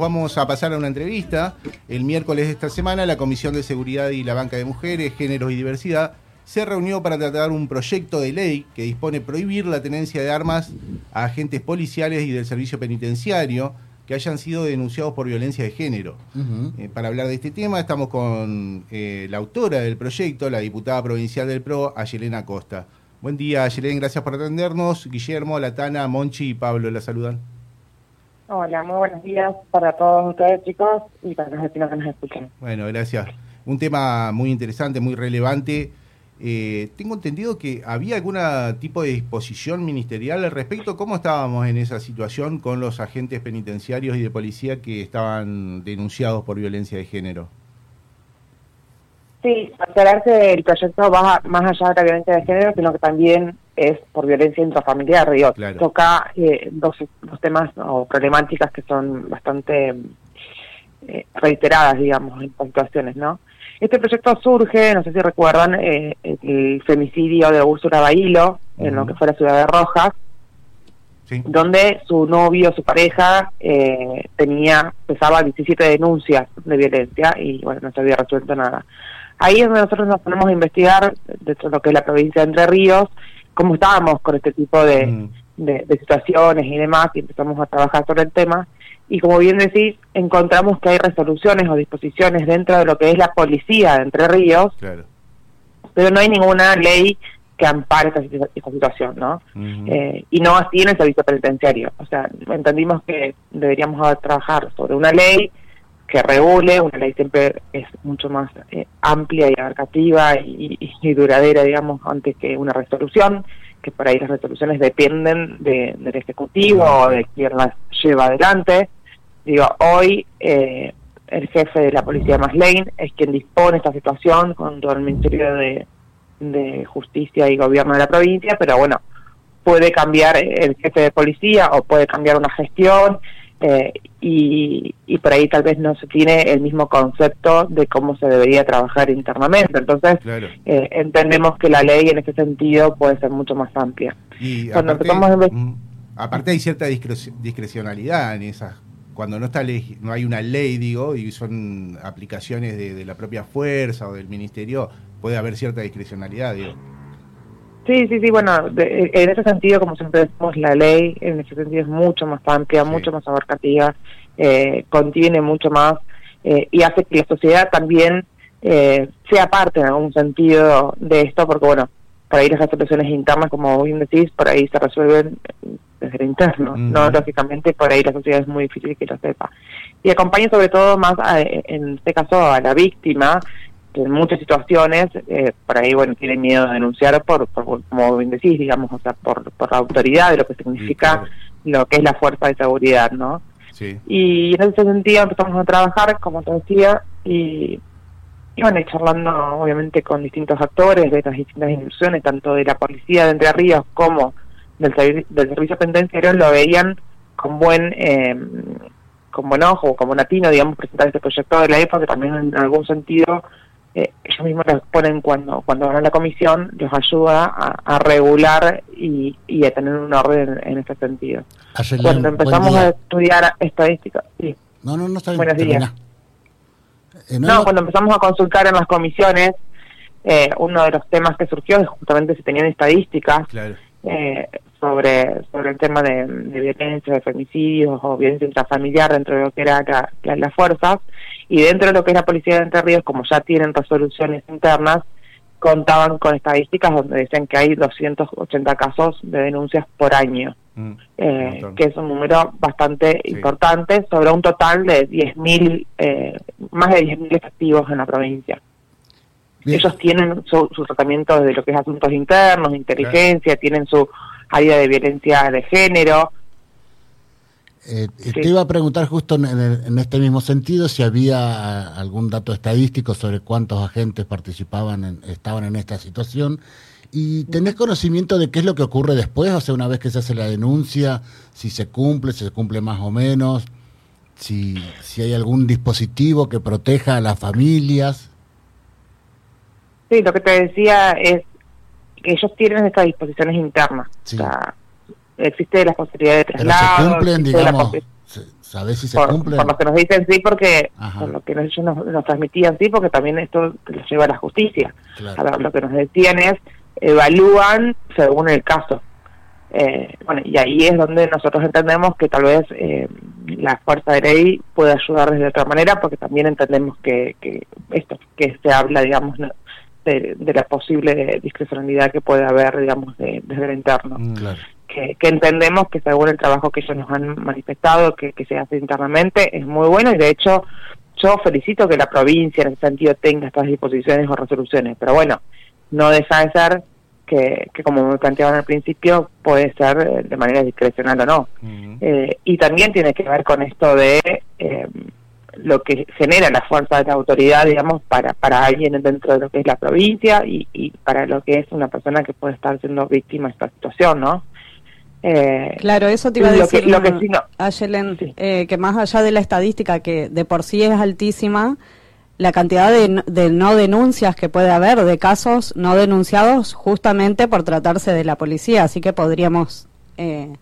Vamos a pasar a una entrevista. El miércoles de esta semana, la Comisión de Seguridad y la Banca de Mujeres, Géneros y Diversidad se reunió para tratar un proyecto de ley que dispone prohibir la tenencia de armas a agentes policiales y del servicio penitenciario que hayan sido denunciados por violencia de género. Eh, para hablar de este tema estamos con eh, la autora del proyecto, la diputada provincial del PRO, Ayelena Costa. Buen día, Ayelena, gracias por atendernos. Guillermo, Latana, Monchi y Pablo la saludan. Hola, muy buenos días para todos ustedes chicos y para los vecinos que nos escuchan. Bueno, gracias. Un tema muy interesante, muy relevante. Eh, tengo entendido que había algún tipo de disposición ministerial al respecto. ¿Cómo estábamos en esa situación con los agentes penitenciarios y de policía que estaban denunciados por violencia de género? Sí, aclarar que el proyecto va más allá de la violencia de género, sino que también es por violencia intrafamiliar. Digo, Toca eh, dos, dos, temas o problemáticas que son bastante eh, reiteradas, digamos, en puntuaciones, ¿no? Este proyecto surge, no sé si recuerdan, eh, el femicidio de Úrsula Bailo, en lo que fue la ciudad de Rojas, donde su novio, su pareja, eh, tenía, pesaba 17 denuncias de violencia y, bueno, no se había resuelto nada. Ahí es donde nosotros nos ponemos a investigar, dentro de lo que es la provincia de Entre Ríos, cómo estábamos con este tipo mm. de, de, situaciones y demás, y empezamos a trabajar sobre el tema. Y como bien decís, encontramos que hay resoluciones o disposiciones dentro de lo que es la policía de Entre Ríos, pero no hay ninguna ley que ampare esta, situación, ¿no? Eh, y no así en el servicio penitenciario. O sea, entendimos que deberíamos trabajar sobre una ley que regule, una ley siempre es mucho más eh, amplia y abarcativa y, duradera, digamos, antes que una resolución, que por ahí las resoluciones dependen del Ejecutivo o de quien las lleva adelante. Digo, hoy eh, el jefe de la Policía Maslane es quien dispone esta situación todo el Ministerio de, de Justicia y Gobierno de la provincia, pero bueno, puede cambiar el jefe de policía o puede cambiar una gestión eh, y, y, por ahí tal vez no se tiene el mismo concepto de cómo se debería trabajar internamente. Entonces, eh, entendemos que la ley en ese sentido puede ser mucho más amplia. Y Cuando aparte, mm, aparte hay cierta discrecionalidad en esas cuando no está ley, no hay una ley, digo, y son aplicaciones de, de la propia fuerza o del ministerio, puede haber cierta discrecionalidad, digo. Sí, sí, sí, bueno, en ese sentido, como siempre decimos, la ley en ese sentido es mucho más amplia, mucho más abarcativa, eh, contiene mucho más eh, y hace que la sociedad también eh, sea parte en algún sentido de esto, porque bueno, por ahí las resoluciones internas, como bien decís, por ahí se resuelven desde el interno, ¿no? Lógicamente, por ahí la sociedad es muy difícil que lo sepa. Y acompaña sobre todo más, en este caso, a la víctima, en muchas situaciones, eh, por ahí, bueno, tienen miedo de denunciar por, como bien decís, digamos, o sea, por, por la autoridad de lo que significa lo que es la fuerza de seguridad, ¿no? Sí. Y en ese sentido empezamos a trabajar, como te decía, y, y bueno, charlando obviamente con distintos actores de las distintas instituciones, tanto de la policía de Entre Ríos como del, del servicio penitenciario, lo veían con buen... Eh, con buen ojo, como latino, digamos, presentar este proyecto de la EPA, que también en algún sentido eh, ellos mismos los ponen cuando cuando van a la comisión, los ayuda a, regular y, a tener un orden en, ese sentido. cuando empezamos a estudiar estadística, sí. No, no, no está bien. Buenos días. Eh, no, cuando empezamos a consultar en las comisiones, eh, uno de los temas que surgió es justamente si tenían estadísticas sobre sobre el tema de, violencia, de femicidios o violencia intrafamiliar dentro de lo que era las fuerzas. Y dentro de lo que es la policía de Entre Ríos, como ya tienen resoluciones internas, contaban con estadísticas donde decían que hay 280 casos de denuncias por año, mm, eh, que es un número bastante importante sobre un total de 10.000, eh, más de 10.000 efectivos en la provincia. Ellos tienen su, tratamiento de lo que es asuntos internos, inteligencia, tienen su área de violencia de género, eh, Te iba a preguntar justo en, este mismo sentido si había algún dato estadístico sobre cuántos agentes participaban, estaban en esta situación. ¿Y tenés conocimiento de qué es lo que ocurre después? O sea, una vez que se hace la denuncia, si se cumple, si se cumple más o menos, si, si hay algún dispositivo que proteja a las familias. Sí, lo que te decía es que ellos tienen estas disposiciones internas. O sea, existe la posibilidad de traslado. Pero se cumplen, digamos, ¿Sabes si se por, cumple? Por lo que nos dicen sí, porque por lo que ellos nos, transmitían sí, porque también esto los lleva a la justicia. lo que nos decían es, evalúan según el caso. Eh, bueno, y ahí es donde nosotros entendemos que tal vez eh, la fuerza de ley puede ayudar de otra manera, porque también entendemos que, que esto, que se habla, digamos, de, la posible discrecionalidad que puede haber, digamos, de, desde el interno. Mm, que, entendemos que según el trabajo que ellos nos han manifestado, que, que se hace internamente, es muy bueno y de hecho yo felicito que la provincia en ese sentido tenga estas disposiciones o resoluciones, pero bueno, no deja de ser que, como me planteaban al principio, puede ser eh, de manera discrecional o no. Eh, y también tiene que ver con esto de eh, lo que genera la fuerza de la autoridad, digamos, para, para alguien dentro de lo que es la provincia y, y para lo que es una persona que puede estar siendo víctima de esta situación, ¿no? claro, eso te iba a decir, lo que, a que más allá de la estadística, que de por sí es altísima, la cantidad de, no denuncias que puede haber, de casos no denunciados, justamente por tratarse de la policía. Así que podríamos eh,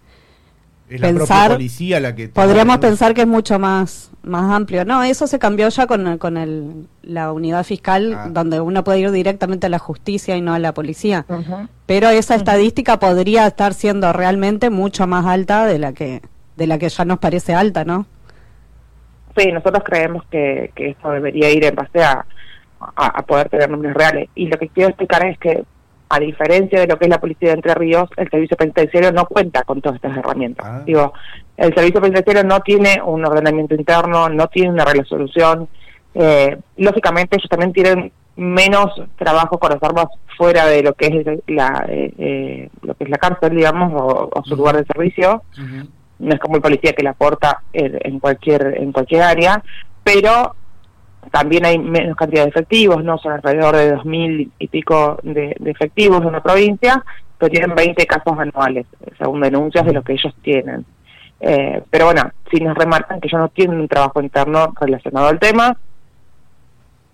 pensar, policía la que podríamos pensar que es mucho más más amplio. No, eso se cambió ya con, con el, la unidad fiscal, ah. donde uno puede ir directamente a la justicia y no a la policía. Pero esa estadística podría estar siendo realmente mucho más alta de la que de la que ya nos parece alta, ¿no? Sí, nosotros creemos que, que esto debería ir en base a, a, poder tener números reales. Y lo que quiero explicar es que, a diferencia de lo que es la policía de Entre Ríos, el servicio penitenciario no cuenta con todas estas herramientas. Ah. Digo, el servicio penitenciario no tiene un ordenamiento interno, no tiene una resolución. Eh, lógicamente, ellos también tienen menos trabajo con las armas fuera de lo que es la eh, eh, lo que es la cárcel digamos o, su lugar de servicio no es como el policía que la aporta en cualquier en cualquier área, pero también hay menos cantidad de efectivos, no son alrededor de dos mil y pico de, efectivos en la provincia, pero tienen 20 casos anuales, según denuncias de lo que ellos tienen. Eh, pero bueno, si nos remarcan que ellos no tienen un trabajo interno relacionado al tema,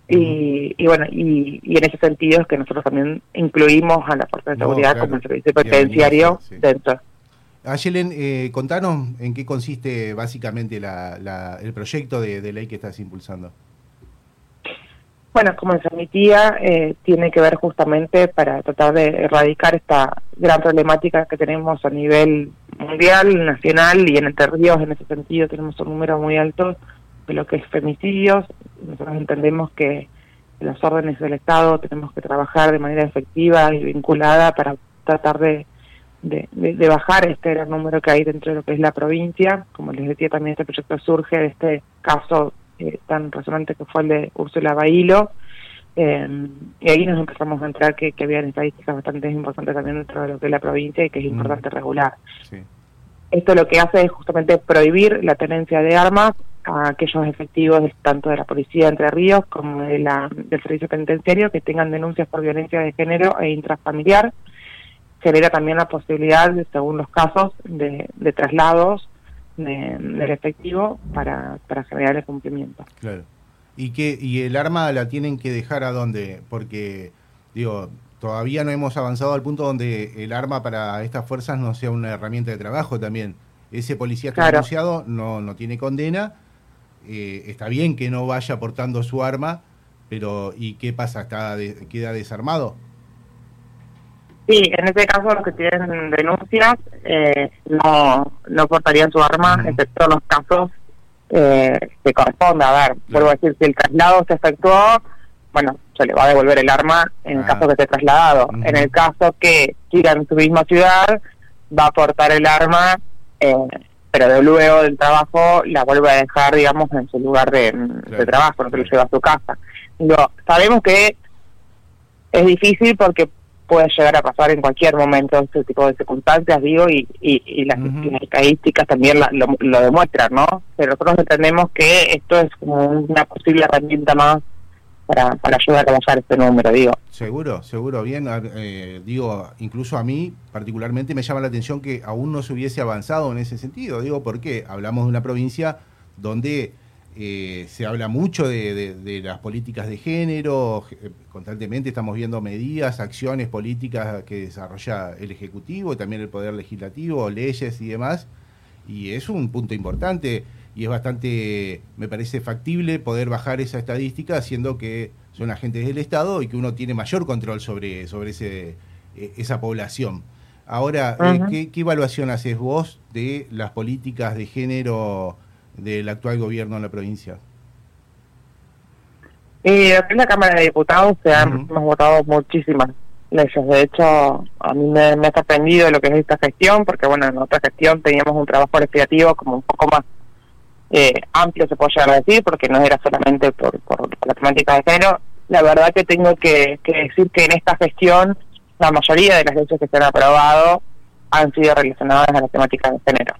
y, y, bueno, y, en ese sentido es que nosotros también incluimos a la Fuerza de Seguridad como el servicio penitenciario dentro. Ayelen, eh, contanos en qué consiste básicamente el proyecto de, ley que estás impulsando. Bueno, como decía mi tía, eh, tiene que ver justamente para tratar de erradicar esta gran problemática que tenemos a nivel mundial, nacional y en Entre Ríos en ese sentido tenemos un número muy alto de lo que es femicidios. Nosotros entendemos que las órdenes del Estado tenemos que trabajar de manera efectiva y vinculada para tratar de de, de, bajar este gran número que hay dentro de lo que es la provincia. Como les decía, también este proyecto surge de este caso eh, tan resonante que fue el de Úrsula Bailo. Eh, y ahí nos empezamos a entrar que, que había estadísticas bastante importantes también dentro de lo que es la provincia y que es mm. importante regular. Esto lo que hace es justamente prohibir la tenencia de armas a aquellos efectivos tanto de la policía de Entre Ríos como de la, del servicio penitenciario que tengan denuncias por violencia de género e intrafamiliar genera también la posibilidad, según los casos, de, traslados del efectivo para, para generar el cumplimiento. Claro. ¿Y, que, ¿Y el arma la tienen que dejar a dónde? Porque, digo, todavía no hemos avanzado al punto donde el arma para estas fuerzas no sea una herramienta de trabajo también. Ese policía que ha denunciado no, no tiene condena. Eh, está bien que no vaya portando su arma, pero ¿y qué pasa? ¿Está ¿Queda desarmado? Sí, en este caso los que tienen denuncias eh, no, no portarían su arma, excepto los casos eh, que corresponde. A ver, vuelvo a decir, si el traslado se efectuó, bueno, se le va a devolver el arma en el ah. caso que esté trasladado. En el caso que siga en su misma ciudad, va a portar el arma, eh, pero de luego del trabajo la vuelve a dejar, digamos, en su lugar de, trabajo, no se lo lleva a su casa. sabemos que es difícil porque puede llegar a pasar en cualquier momento este tipo de circunstancias, digo, y, y, las, estadísticas también lo, demuestran, ¿no? Pero nosotros entendemos que esto es como una posible herramienta más para, para ayudar a bajar este número, digo. Seguro, seguro, bien. Eh, digo, incluso a mí particularmente me llama la atención que aún no se hubiese avanzado en ese sentido. Digo, porque hablamos de una provincia donde eh, se habla mucho de, las políticas de género, eh, constantemente estamos viendo medidas, acciones políticas que desarrolla el Ejecutivo, y también el Poder Legislativo, leyes y demás, y es un punto importante. y es bastante, me parece factible poder bajar esa estadística haciendo que son agentes del Estado y que uno tiene mayor control sobre, sobre ese, eh, esa población. Ahora, eh, ¿qué, evaluación haces vos de las políticas de género del actual gobierno en la provincia? Y en la Cámara de Diputados se han, hemos votado muchísimas leyes. De hecho, a mí me, ha sorprendido lo que es esta gestión, porque bueno, en otra gestión teníamos un trabajo legislativo como un poco más eh, amplio, se puede llegar a decir, porque no era solamente por, por, la temática de género. La verdad que tengo que, decir que en esta gestión la mayoría de las leyes que se han aprobado han sido relacionadas a la temática de género.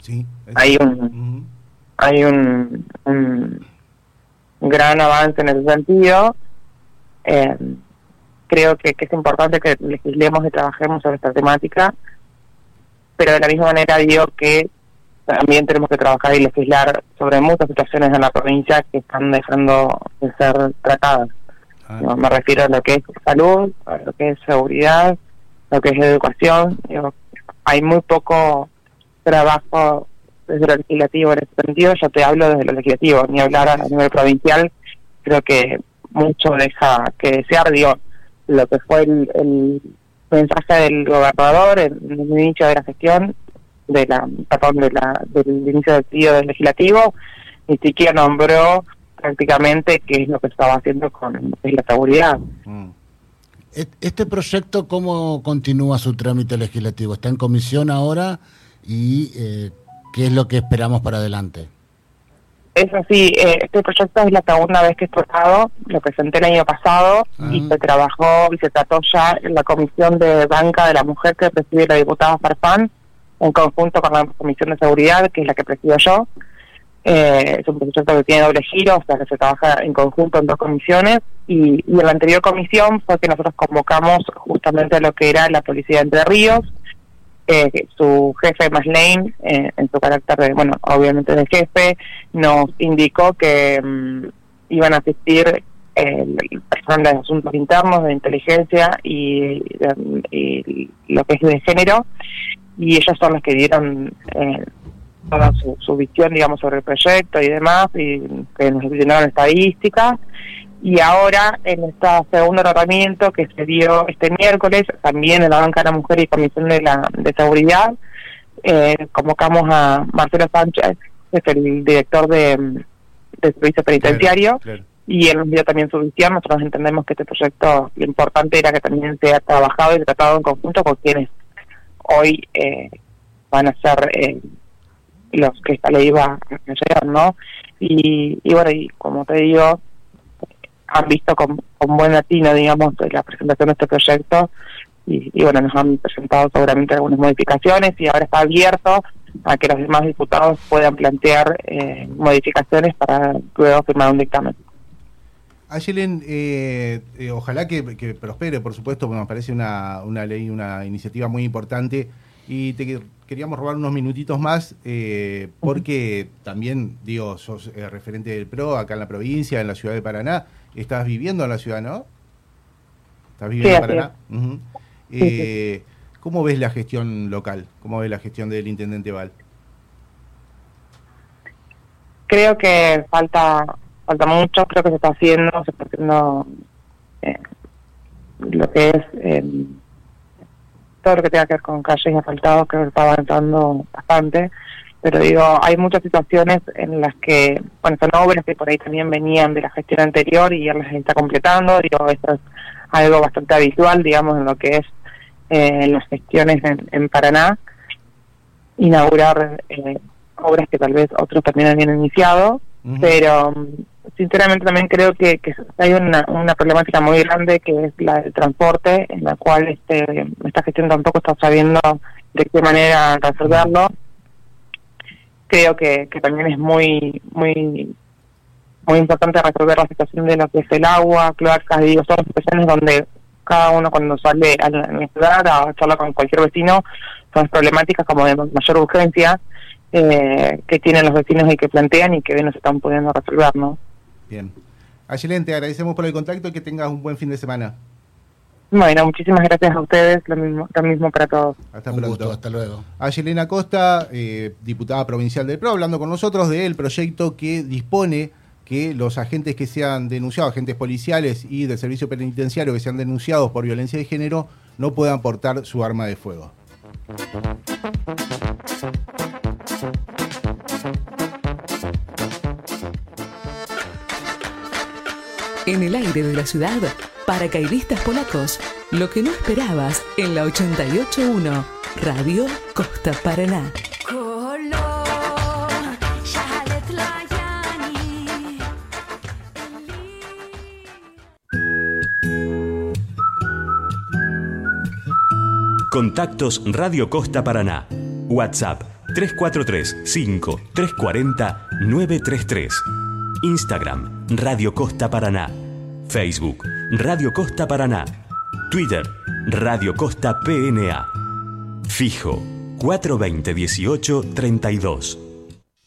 Sí, hay un, hay un, un gran avance en ese sentido. Eh, creo que, es importante que legislemos y trabajemos sobre esta temática, pero de la misma manera digo que también tenemos que trabajar y legislar sobre muchas situaciones en la provincia que están dejando de ser tratadas. Ah. me refiero a lo que es salud, a lo que es seguridad, lo que es educación. hay muy poco trabajo desde lo legislativo en ese sentido. Yo te hablo desde lo legislativo, ni hablar a nivel provincial. Creo que mucho deja que desear. Digo, lo que fue el, mensaje del gobernador en, el inicio de la gestión, de la, perdón, de la, del inicio del periodo legislativo, ni siquiera nombró prácticamente qué es lo que estaba haciendo con la seguridad. Mm. ¿Este proyecto cómo continúa su trámite legislativo? ¿Está en comisión ahora? ¿Y eh, qué es lo que esperamos para adelante? Es así, eh, este proyecto es la segunda vez que es tratado, lo presenté el año pasado y ah. se trabajó y se trató ya en la Comisión de Banca de la Mujer que preside la diputada Farfán, en conjunto con la Comisión de Seguridad, que es la que presido yo. Eh, es un proyecto que tiene doble giro, o sea que se trabaja en conjunto en dos comisiones. Y, y en la anterior comisión fue que nosotros convocamos justamente lo que era la Policía de Entre Ríos, eh, su jefe Maslane, eh, en su carácter de, bueno, obviamente de jefe, nos indicó que mm, iban a asistir el personal de asuntos internos, de inteligencia y, lo que es de género, y ellos son los que dieron eh, toda su, visión, digamos, sobre el proyecto y demás, y que nos dieron estadísticas y ahora en este segundo tratamiento que se dio este miércoles, también en la Banca de la Mujer y Comisión de, la, de Seguridad, eh, convocamos a Marcelo Sánchez, que es el director de, Servicio Penitenciario, y él nos dio también su visión. Nosotros entendemos que este proyecto, lo importante era que también sea trabajado y tratado en conjunto con quienes hoy eh, van a ser eh, los que esta ley va a llegar, ¿no? Y, y bueno, y como te digo, han visto con, buen latino, digamos, la presentación de este proyecto y, bueno, nos han presentado seguramente algunas modificaciones y ahora está abierto a que los demás diputados puedan plantear eh, modificaciones para luego firmar un dictamen. Ayelen, eh, eh, ojalá que, prospere, por supuesto, porque nos parece una, una ley, una iniciativa muy importante. Y te queríamos robar unos minutitos más, eh, porque también, digo, sos referente del PRO acá en la provincia, en la ciudad de Paraná estás viviendo en la ciudad, ¿no? ¿Estás viviendo en Paraná? Eh, ¿Cómo ves la gestión local? ¿Cómo ves la gestión del intendente Val? Creo que falta falta mucho, creo que se está haciendo, se está haciendo eh, lo que es eh, todo lo que tenga que ver con calles y asfaltados, creo que está avanzando bastante pero digo, hay muchas situaciones en las que, bueno, son obras que por ahí también venían de la gestión anterior y ya las está completando, digo, esto es algo bastante habitual, digamos, en lo que es eh, en las gestiones en, Paraná, inaugurar eh, obras que tal vez otros también habían iniciado, pero sinceramente también creo que, hay una, una problemática muy grande que es la del transporte, en la cual este, esta gestión tampoco está sabiendo de qué manera resolverlo creo que, que también es muy muy muy importante resolver la situación de lo que es el agua, cloacas, digo, son situaciones donde cada uno cuando sale a la ciudad a charlar con cualquier vecino son problemáticas como de mayor urgencia eh, que tienen los vecinos y que plantean y que hoy no se están pudiendo resolver, ¿no? Bien. Ayelen, te agradecemos por el contacto y que tengas un buen fin de semana. Bueno, muchísimas gracias a ustedes, lo mismo, lo mismo para todos. Hasta pronto. hasta luego. A Yelena Costa, eh, diputada provincial del PRO, hablando con nosotros del proyecto que dispone que los agentes que sean denunciados, agentes policiales y del servicio penitenciario que sean denunciados por violencia de género, no puedan portar su arma de fuego. En el aire de la ciudad, paracaidistas polacos, lo que no esperabas en la 881, Radio Costa Paraná. Contactos Radio Costa Paraná. WhatsApp 343 5 340 933. Instagram Radio Costa Paraná. Facebook Radio Costa Paraná. Twitter Radio Costa PNA. Fijo 420 18 32.